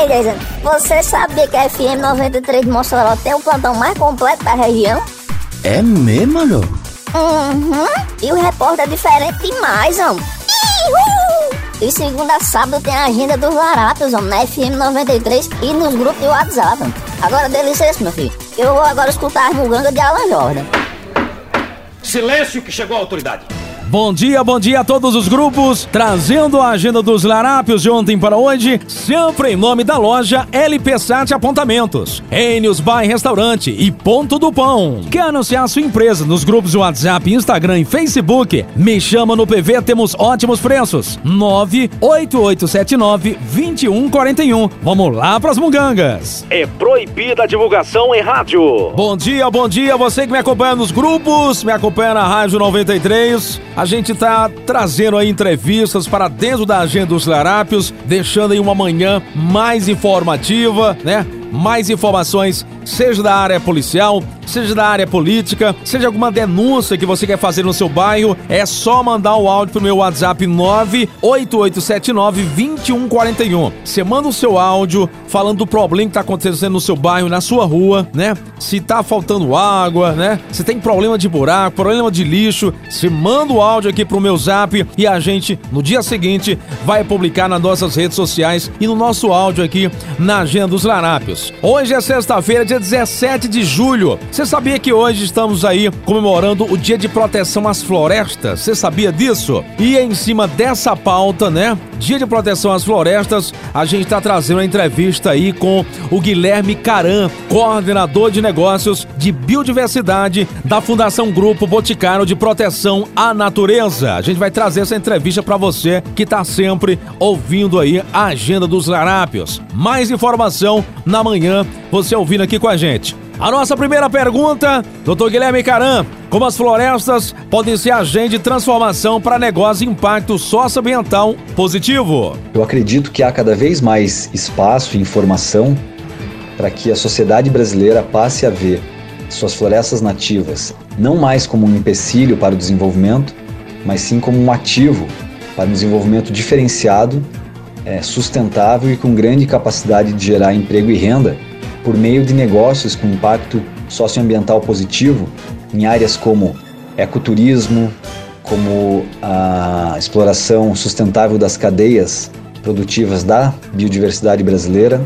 Ei, Deise, você sabia que a FM 93 de Mossoró tem o plantão mais completo da região? É mesmo, mano? Uhum. E o repórter é diferente demais, homem. E segunda a sábado tem a agenda dos larápios, homem, na FM 93 e nos grupos de WhatsApp. Homem. Agora dê licença, meu filho. Eu vou agora escutar as mugangas de Alan Jordan. Silêncio que chegou a autoridade. Bom dia, bom dia a todos os grupos, trazendo a agenda dos larápios de ontem para hoje, sempre em nome da loja LP Sat Apontamentos, Enios Bar Restaurante e Ponto do Pão. Quer anunciar sua empresa nos grupos de WhatsApp, Instagram e Facebook? Me chama no PV, temos ótimos preços. 98879-2141. Vamos lá pras mungangas. É proibida a divulgação em rádio. Bom dia, bom dia, você que me acompanha nos grupos, me acompanha na Rádio 93. A gente tá trazendo aí entrevistas para dentro da agenda dos larápios, deixando aí uma manhã mais informativa, né? Mais informações, seja da área policial, seja da área política, seja alguma denúncia que você quer fazer no seu bairro, é só mandar o áudio pro meu WhatsApp 98879-2141. Você manda o seu áudio falando do problema que tá acontecendo no seu bairro, na sua rua, né? Se tá faltando água, né? Se tem problema de buraco, problema de lixo, você manda o áudio aqui pro meu zap e a gente, no dia seguinte, vai publicar nas nossas redes sociais e no nosso áudio aqui na Agenda dos Larápios. Hoje é sexta-feira, dia 17 de julho. Você sabia que hoje estamos aí comemorando o Dia de Proteção às Florestas? Você sabia disso? E em cima dessa pauta, né? Dia de Proteção às Florestas, a gente está trazendo uma entrevista aí com o Guilherme Caran, coordenador de negócios de biodiversidade da Fundação Grupo Boticário de Proteção à Natureza. A gente vai trazer essa entrevista para você que está sempre ouvindo aí a agenda dos larápios. Mais informação na manhã, você ouvindo aqui com a gente. A nossa primeira pergunta, Dr. Guilherme Caran, como as florestas podem ser agente de transformação para negócio e impacto socioambiental positivo? Eu acredito que há cada vez mais espaço e informação para que a sociedade brasileira passe a ver suas florestas nativas não mais como um empecilho para o desenvolvimento, mas sim como um ativo para um desenvolvimento diferenciado, é, sustentável e com grande capacidade de gerar emprego e renda por meio de negócios com impacto socioambiental positivo em áreas como ecoturismo, como a exploração sustentável das cadeias produtivas da biodiversidade brasileira,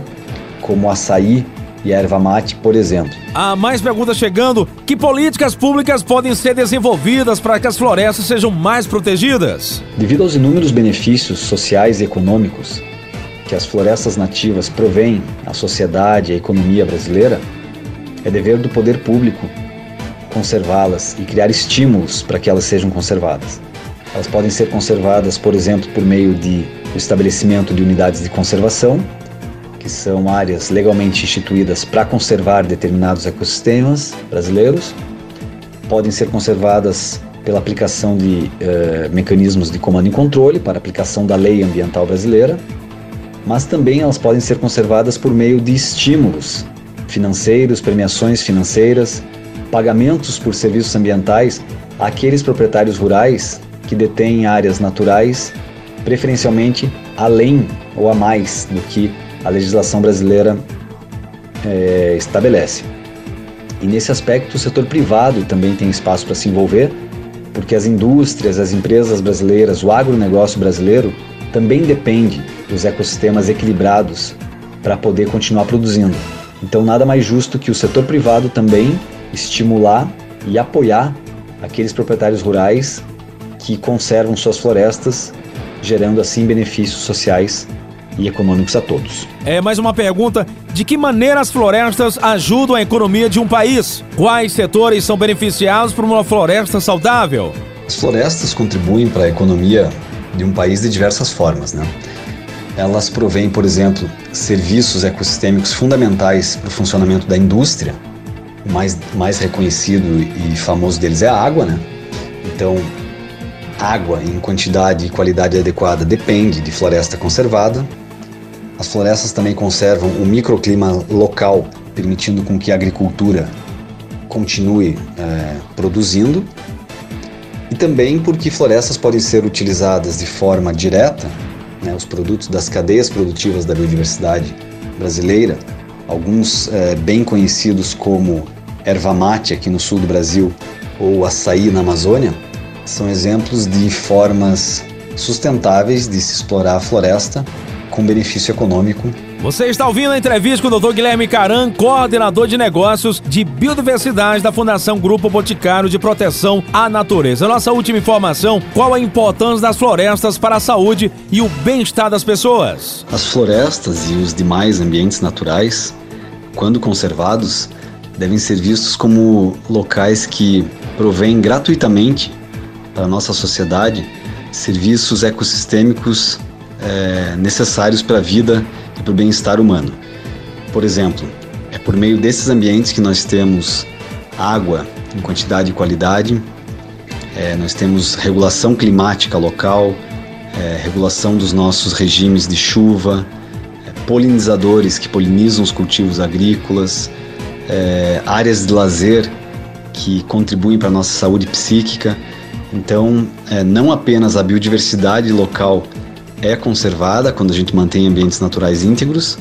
como açaí e erva mate, por exemplo. Há mais perguntas chegando. Que políticas públicas podem ser desenvolvidas para que as florestas sejam mais protegidas? Devido aos inúmeros benefícios sociais e econômicos que as florestas nativas provêm à sociedade e à economia brasileira, é dever do poder público conservá-las e criar estímulos para que elas sejam conservadas. Elas podem ser conservadas, por exemplo, por meio de estabelecimento de unidades de conservação, que são áreas legalmente instituídas para conservar determinados ecossistemas brasileiros. Podem ser conservadas pela aplicação de eh, mecanismos de comando e controle para aplicação da lei ambiental brasileira, mas também elas podem ser conservadas por meio de estímulos financeiros, premiações financeiras, pagamentos por serviços ambientais àqueles proprietários rurais que detêm áreas naturais, preferencialmente além ou a mais do que a legislação brasileira é, estabelece. E nesse aspecto, o setor privado também tem espaço para se envolver, porque as indústrias, as empresas brasileiras, o agronegócio brasileiro também depende dos ecossistemas equilibrados para poder continuar produzindo. Então, nada mais justo que o setor privado também estimular e apoiar aqueles proprietários rurais que conservam suas florestas, gerando assim benefícios sociais e econômicos a todos. É mais uma pergunta: de que maneira as florestas ajudam a economia de um país? Quais setores são beneficiados por uma floresta saudável? As florestas contribuem para a economia de um país de diversas formas, né? Elas provêm, por exemplo, serviços ecossistêmicos fundamentais para o funcionamento da indústria. O mais, mais reconhecido e famoso deles é a água, né? Então, água em quantidade e qualidade adequada depende de floresta conservada. As florestas também conservam o microclima local, permitindo com que a agricultura continue é, produzindo. E também porque florestas podem ser utilizadas de forma direta, né, os produtos das cadeias produtivas da biodiversidade brasileira, alguns é, bem conhecidos como erva mate aqui no sul do Brasil ou açaí na Amazônia, são exemplos de formas sustentáveis de se explorar a floresta com benefício econômico. Você está ouvindo a entrevista com o Dr. Guilherme Caran, coordenador de negócios de biodiversidade da Fundação Grupo Boticário de Proteção à Natureza. Nossa última informação: qual a importância das florestas para a saúde e o bem-estar das pessoas? As florestas e os demais ambientes naturais, quando conservados, devem ser vistos como locais que provêm gratuitamente para a nossa sociedade serviços ecossistêmicos é, necessários para a vida e para o bem-estar humano. Por exemplo, é por meio desses ambientes que nós temos água em quantidade e qualidade, é, nós temos regulação climática local, é, regulação dos nossos regimes de chuva, é, polinizadores que polinizam os cultivos agrícolas, é, áreas de lazer que contribuem para a nossa saúde psíquica. Então, é, não apenas a biodiversidade local é conservada quando a gente mantém ambientes naturais íntegros,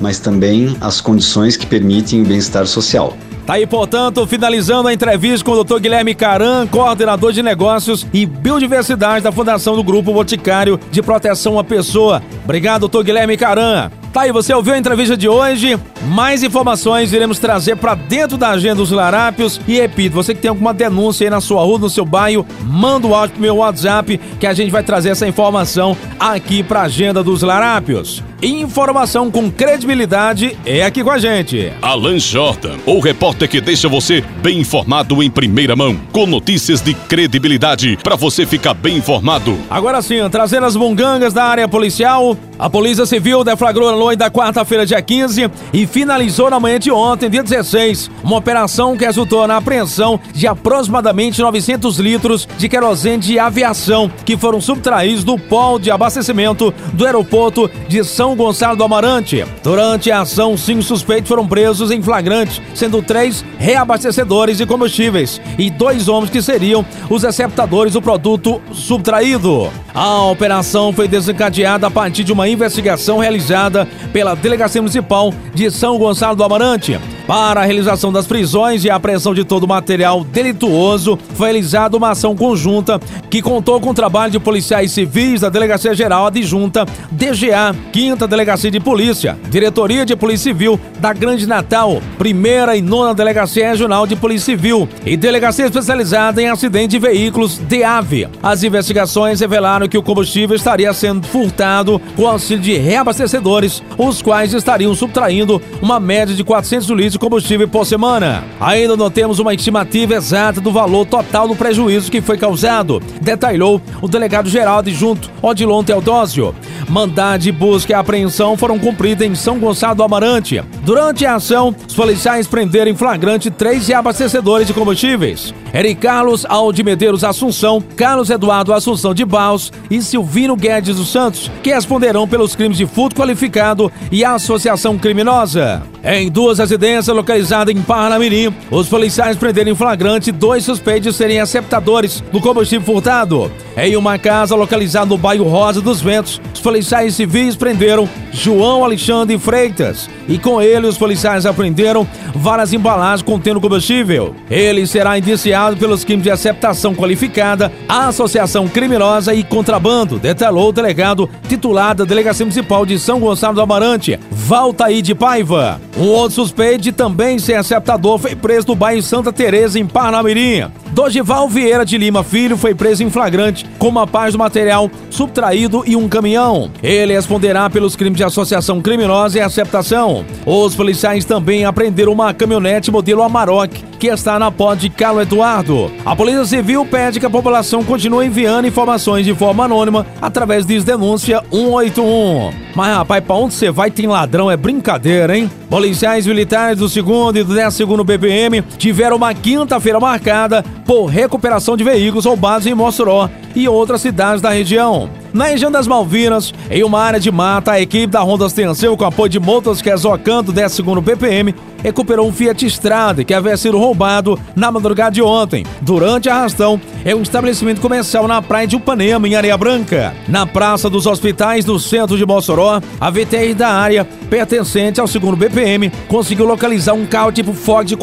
mas também as condições que permitem o bem-estar social. Tá aí, portanto, finalizando a entrevista com o Dr. Guilherme Caran, coordenador de negócios e biodiversidade da Fundação do Grupo Boticário de Proteção à Pessoa. Obrigado, Dr. Guilherme Caran. Tá aí, você ouviu a entrevista de hoje? Mais informações iremos trazer para dentro da agenda dos larápios. E repito, você que tem alguma denúncia aí na sua rua, no seu bairro, manda o áudio pro meu WhatsApp que a gente vai trazer essa informação aqui para a agenda dos larápios. Informação com credibilidade é aqui com a gente. Alan Jordan, o repórter que deixa você bem informado em primeira mão, com notícias de credibilidade para você ficar bem informado. Agora sim, trazendo as bungangas da área policial, a Polícia Civil deflagrou na noite da quarta-feira, dia 15, e finalizou na manhã de ontem, dia 16, uma operação que resultou na apreensão de aproximadamente 900 litros de querosene de aviação que foram subtraídos do pol de abastecimento do aeroporto de São Gonçalo do Amarante. Durante a ação, cinco suspeitos foram presos em flagrante, sendo três reabastecedores de combustíveis e dois homens que seriam os receptadores do produto subtraído. A operação foi desencadeada a partir de uma investigação realizada pela Delegacia Municipal de São Gonçalo do Amarante. Para a realização das prisões e a apreensão de todo o material delituoso, foi realizada uma ação conjunta que contou com o trabalho de policiais civis da Delegacia Geral Adjunta, DGA, 5 Delegacia de Polícia, Diretoria de Polícia Civil da Grande Natal, primeira e nona Delegacia Regional de Polícia Civil e Delegacia Especializada em Acidente de Veículos, DEAV. As investigações revelaram que o combustível estaria sendo furtado com auxílio de reabastecedores, os quais estariam subtraindo uma média de 400 litros de combustível por semana. Ainda não temos uma estimativa exata do valor total do prejuízo que foi causado, detalhou o delegado geral adjunto Odilon Teodósio. Mandado de busca e apreensão foram cumpridas em São Gonçalo do Amarante. Durante a ação, os policiais prenderam em flagrante três reabastecedores de combustíveis. Eric Carlos Aldi Medeiros Assunção, Carlos Eduardo Assunção de Baus e Silvino Guedes dos Santos, que responderão pelos crimes de furto qualificado e associação criminosa. Em duas residências localizadas em Parnamirim, os policiais prenderam em flagrante dois suspeitos de serem receptadores do combustível furtado. Em uma casa localizada no bairro Rosa dos Ventos, os policiais civis prenderam João Alexandre Freitas e com ele os policiais apreenderam várias embalagens contendo combustível. Ele será indiciado pelos crimes de aceptação qualificada, associação criminosa e contrabando, detalhou o delegado titular da Delegacia Municipal de São Gonçalo do Amarante, Valtaí de Paiva. Um outro suspeito de também ser aceptador foi preso no bairro Santa Teresa em Parnamirim. Dogival Vieira de Lima Filho foi preso em flagrante com uma parte do material subtraído e um caminhão. Ele responderá pelos crimes de associação criminosa e aceptação. Os policiais também apreenderam uma caminhonete modelo Amarok que está na de Carlos Eduardo. A Polícia Civil pede que a população continue enviando informações de forma anônima através de denúncia 181. Mas rapaz, pra onde você vai tem ladrão, é brincadeira, hein? Policiais militares do 2 e do 10 BPM tiveram uma quinta-feira marcada por recuperação de veículos roubados em Mossoró e outras cidades da região. Na região das Malvinas, em uma área de mata, a equipe da Honda Ostensivo, com apoio de motosserras Ocanto 10 segundo ppm, recuperou um Fiat Strada que havia sido roubado na madrugada de ontem, durante a arrastão em um estabelecimento comercial na praia de Upanema, em Areia Branca. Na Praça dos Hospitais do centro de Mossoró, a VTR da área, pertencente ao segundo BPM, conseguiu localizar um carro tipo Ford de.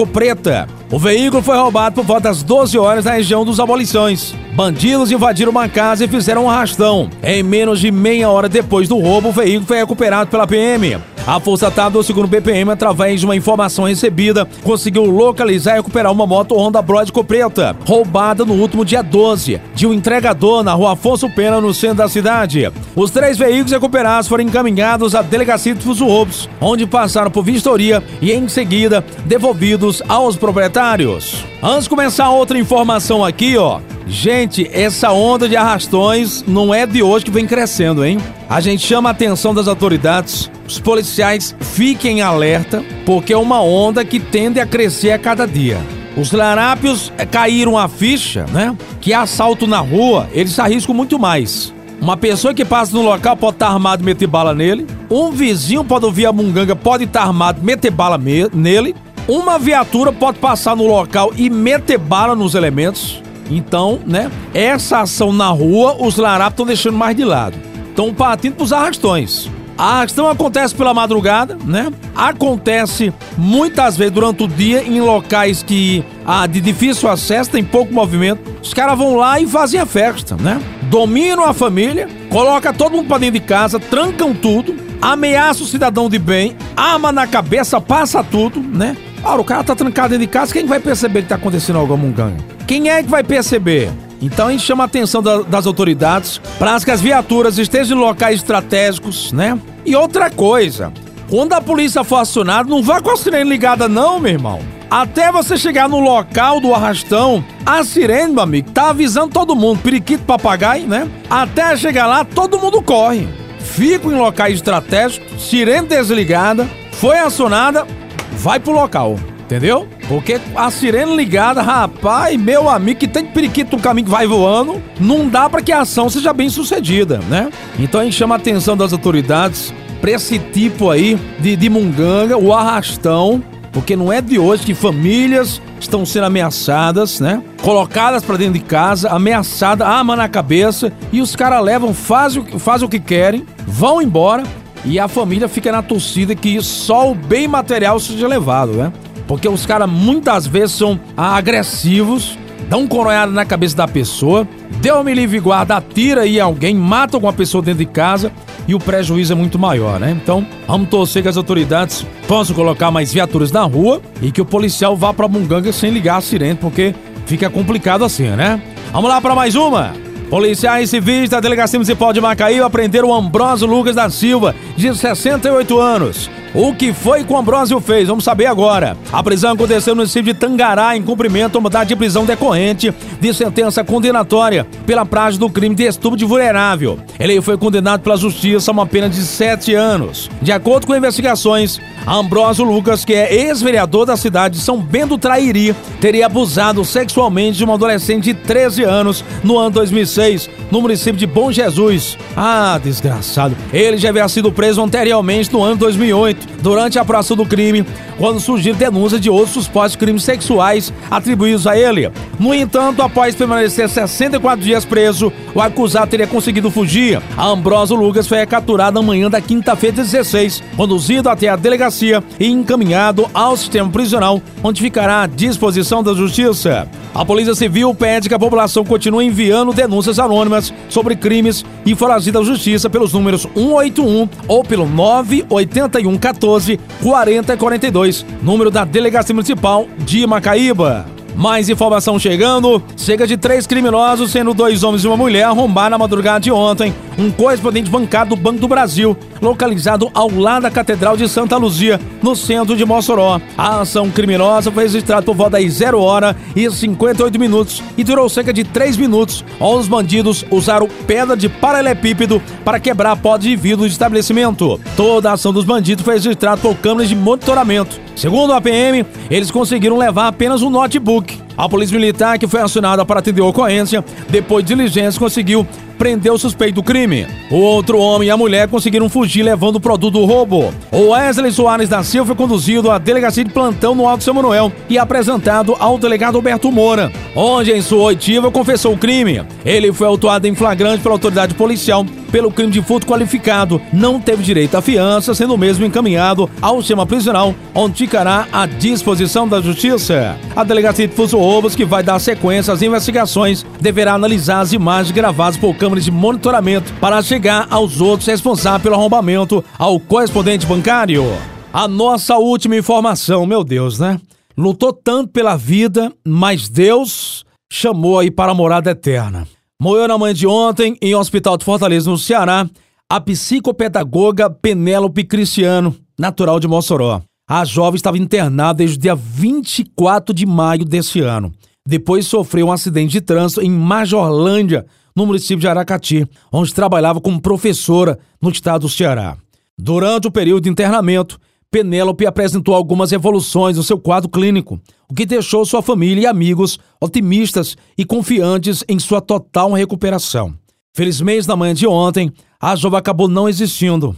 O veículo foi roubado por volta das 12 horas na região dos Abolições. Bandidos invadiram uma casa e fizeram um arrastão. Em menos de meia hora depois do roubo, o veículo foi recuperado pela PM. A Força do segundo BPM, através de uma informação recebida, conseguiu localizar e recuperar uma moto Honda Bródico preta, roubada no último dia 12, de um entregador na rua Afonso Pena, no centro da cidade. Os três veículos recuperados foram encaminhados à Delegacia de Roubos, onde passaram por vistoria e, em seguida, devolvidos aos proprietários. Antes de começar outra informação aqui, ó. Gente, essa onda de arrastões não é de hoje que vem crescendo, hein? A gente chama a atenção das autoridades, os policiais fiquem alerta, porque é uma onda que tende a crescer a cada dia. Os larápios eh, caíram a ficha, né? Que assalto na rua, eles arriscam muito mais. Uma pessoa que passa no local pode estar armado e meter bala nele. Um vizinho pode ouvir a munganga, pode estar armado e meter bala nele. Uma viatura pode passar no local e meter bala nos elementos. Então, né? Essa ação na rua, os larápios estão deixando mais de lado. Estão partindo para os arrastões. A arrastão acontece pela madrugada, né? Acontece muitas vezes durante o dia em locais que ah, de difícil acesso, tem pouco movimento. Os caras vão lá e fazem a festa, né? Dominam a família, coloca todo mundo para dentro de casa, trancam tudo, ameaça o cidadão de bem, arma na cabeça, passa tudo, né? Ora, o cara tá trancado dentro de casa, quem vai perceber que tá acontecendo algo gangue? Quem é que vai perceber? Então a gente chama a atenção da, das autoridades para que as viaturas estejam em locais estratégicos, né? E outra coisa, quando a polícia for acionada, não vá com a sirene ligada não, meu irmão. Até você chegar no local do arrastão, a sirene, meu amigo, tá avisando todo mundo, periquito, papagaio, né? Até chegar lá, todo mundo corre. Fico em locais estratégicos, sirene desligada, foi acionada, vai pro local, entendeu? Porque a sirene ligada, rapaz, meu amigo, que tem periquito no caminho que vai voando, não dá para que a ação seja bem sucedida, né? Então a gente chama a atenção das autoridades pra esse tipo aí de, de munganga, o arrastão, porque não é de hoje que famílias estão sendo ameaçadas, né? Colocadas para dentro de casa, ameaçadas, arma na cabeça, e os caras levam, fazem, fazem o que querem, vão embora, e a família fica na torcida que só o bem material seja levado, né? Porque os caras muitas vezes são agressivos, dão um coronhada na cabeça da pessoa, deu me livre guarda, atira aí alguém, mata alguma pessoa dentro de casa e o prejuízo é muito maior, né? Então, vamos torcer que as autoridades possam colocar mais viaturas na rua e que o policial vá pra Munganga sem ligar a sirene, porque fica complicado assim, né? Vamos lá para mais uma. Policiais civis da Delegacia Municipal de Macaí aprenderam o Ambrósio Lucas da Silva, de 68 anos. O que foi que o Ambrósio fez? Vamos saber agora. A prisão aconteceu no município de Tangará, em cumprimento a mudar de prisão decorrente de sentença condenatória pela prática do crime de estupro de vulnerável. Ele foi condenado pela justiça a uma pena de sete anos. De acordo com investigações, Ambrósio Lucas, que é ex-vereador da cidade de São Bento Trairi, teria abusado sexualmente de uma adolescente de 13 anos no ano 2006, no município de Bom Jesus. Ah, desgraçado. Ele já havia sido preso anteriormente no ano 2008, durante a apuração do crime, quando surgiram denúncias de outros supostos crimes sexuais atribuídos a ele. No entanto, após permanecer 64 dias preso, o acusado teria conseguido fugir. A Ambrósio Lucas foi capturado na manhã da quinta-feira 16, conduzido até a delegacia e encaminhado ao sistema prisional, onde ficará à disposição da justiça. A Polícia Civil pede que a população continue enviando denúncias anônimas sobre crimes e foragido à justiça pelos números 181 ou pelo 981 14 40 42, número da Delegacia Municipal de Macaíba. Mais informação chegando. Chega de três criminosos, sendo dois homens e uma mulher, arrombaram na madrugada de ontem um correspondente bancário do Banco do Brasil, localizado ao lado da Catedral de Santa Luzia, no centro de Mossoró. A ação criminosa foi registrada por volta das 0 hora e 58 minutos e durou cerca de 3 minutos, os bandidos usaram pedra de paralelepípedo para quebrar a porta de vidro do estabelecimento. Toda a ação dos bandidos foi registrada por câmeras de monitoramento. Segundo a PM, eles conseguiram levar apenas um notebook. A polícia militar, que foi acionada para atender a ocorrência, depois de diligência, conseguiu prendeu o suspeito do crime. O outro homem e a mulher conseguiram fugir levando o produto do roubo. O Wesley Soares da Silva foi conduzido à delegacia de plantão no Alto São Manuel e apresentado ao delegado Alberto Moura, onde em sua oitiva confessou o crime. Ele foi autuado em flagrante pela autoridade policial pelo crime de furto qualificado, não teve direito à fiança, sendo mesmo encaminhado ao sistema prisional, onde ficará à disposição da justiça. A delegacia de Fuso Roubos, que vai dar sequência às investigações, deverá analisar as imagens gravadas por câmeras de monitoramento para chegar aos outros responsáveis pelo arrombamento ao correspondente bancário. A nossa última informação, meu Deus, né? Lutou tanto pela vida, mas Deus chamou aí para a morada eterna. Morreu na manhã de ontem, em um hospital de Fortaleza, no Ceará, a psicopedagoga Penélope Cristiano, natural de Mossoró. A jovem estava internada desde o dia 24 de maio desse ano. Depois sofreu um acidente de trânsito em Majorlândia, no município de Aracati, onde trabalhava como professora no estado do Ceará. Durante o período de internamento, Penélope apresentou algumas evoluções no seu quadro clínico, o que deixou sua família e amigos otimistas e confiantes em sua total recuperação. Felizmente, na manhã de ontem, a jovem acabou não existindo.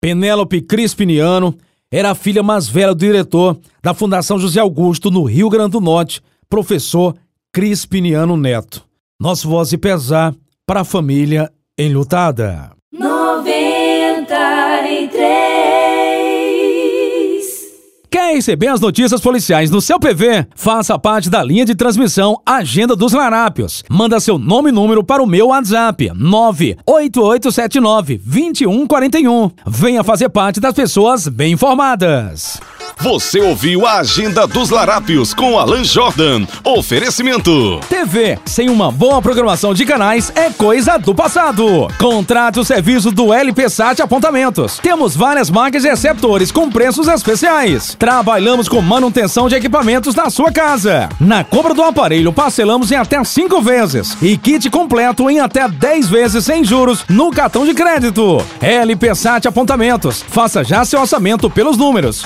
Penélope Crispiniano era a filha mais velha do diretor da Fundação José Augusto, no Rio Grande do Norte, professor Crispiniano Neto. Nosso voz de pesar para a família enlutada. Quer receber as notícias policiais no seu PV? Faça parte da linha de transmissão Agenda dos Larápios. Manda seu nome e número para o meu WhatsApp 98879-2141. Venha fazer parte das pessoas bem informadas. Você ouviu a Agenda dos Larápios com Alan Jordan. Oferecimento. TV sem uma boa programação de canais é coisa do passado. Contrate o serviço do LPSAT Apontamentos. Temos várias marcas de receptores com preços especiais. Trabalhamos com manutenção de equipamentos na sua casa. Na compra do aparelho, parcelamos em até 5 vezes. E kit completo em até 10 vezes sem juros no cartão de crédito. LPSAT Apontamentos. Faça já seu orçamento pelos números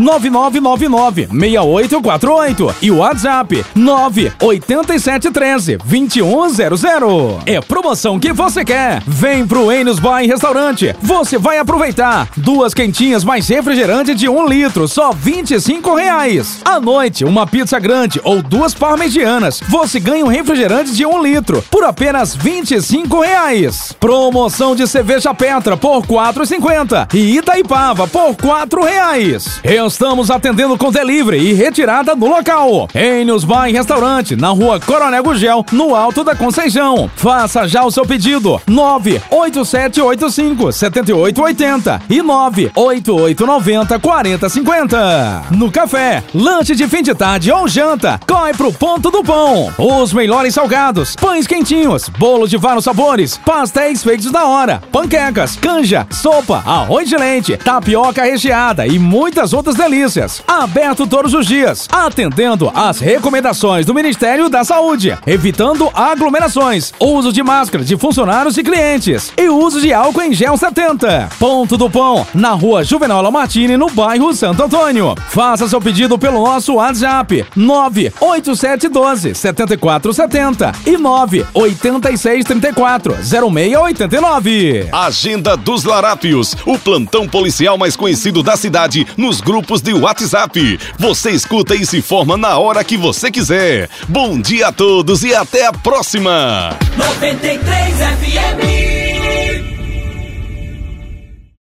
99999-6848 e o WhatsApp 98713-2100. É promoção que você quer. Vem pro Enos Bar Restaurante. Você vai aproveitar duas quentinhas mais refrigerante de um litro, só 25 reais. À noite, uma pizza grande ou duas parmegianas. Você ganha um refrigerante de um litro por apenas 25 reais. Promoção de cerveja Petra por 4,50 e Itaipava por 4 reais. Estamos atendendo com delivery e retirada no local. Enos Bar Restaurante, na rua Coronel Gugel, no Alto da Conceição. Faça já o seu pedido. 98785-7880 e 98890-4050. No café, lanche de fim de tarde ou janta, corre pro ponto do pão. Os melhores salgados, pães quentinhos, bolo de vários sabores, pastéis feitos da hora, panquecas, canja, sopa, arroz de leite, tapioca recheada e muitas outras delícias. Aberto todos os dias, atendendo às recomendações do Ministério da Saúde, evitando aglomerações, uso de máscara de funcionários e clientes e uso de álcool em gel 70. Ponto do Pão, na rua Juvenal Lamartine, no bairro Santo Antônio. Faça seu pedido pelo nosso WhatsApp 98712 7470 e 98634 0689. Agenda dos Larápios, o plantão policial mais conhecido da cidade nos grupos de WhatsApp. Você escuta e se informa na hora que você quiser. Bom dia a todos e até a próxima. 93 FM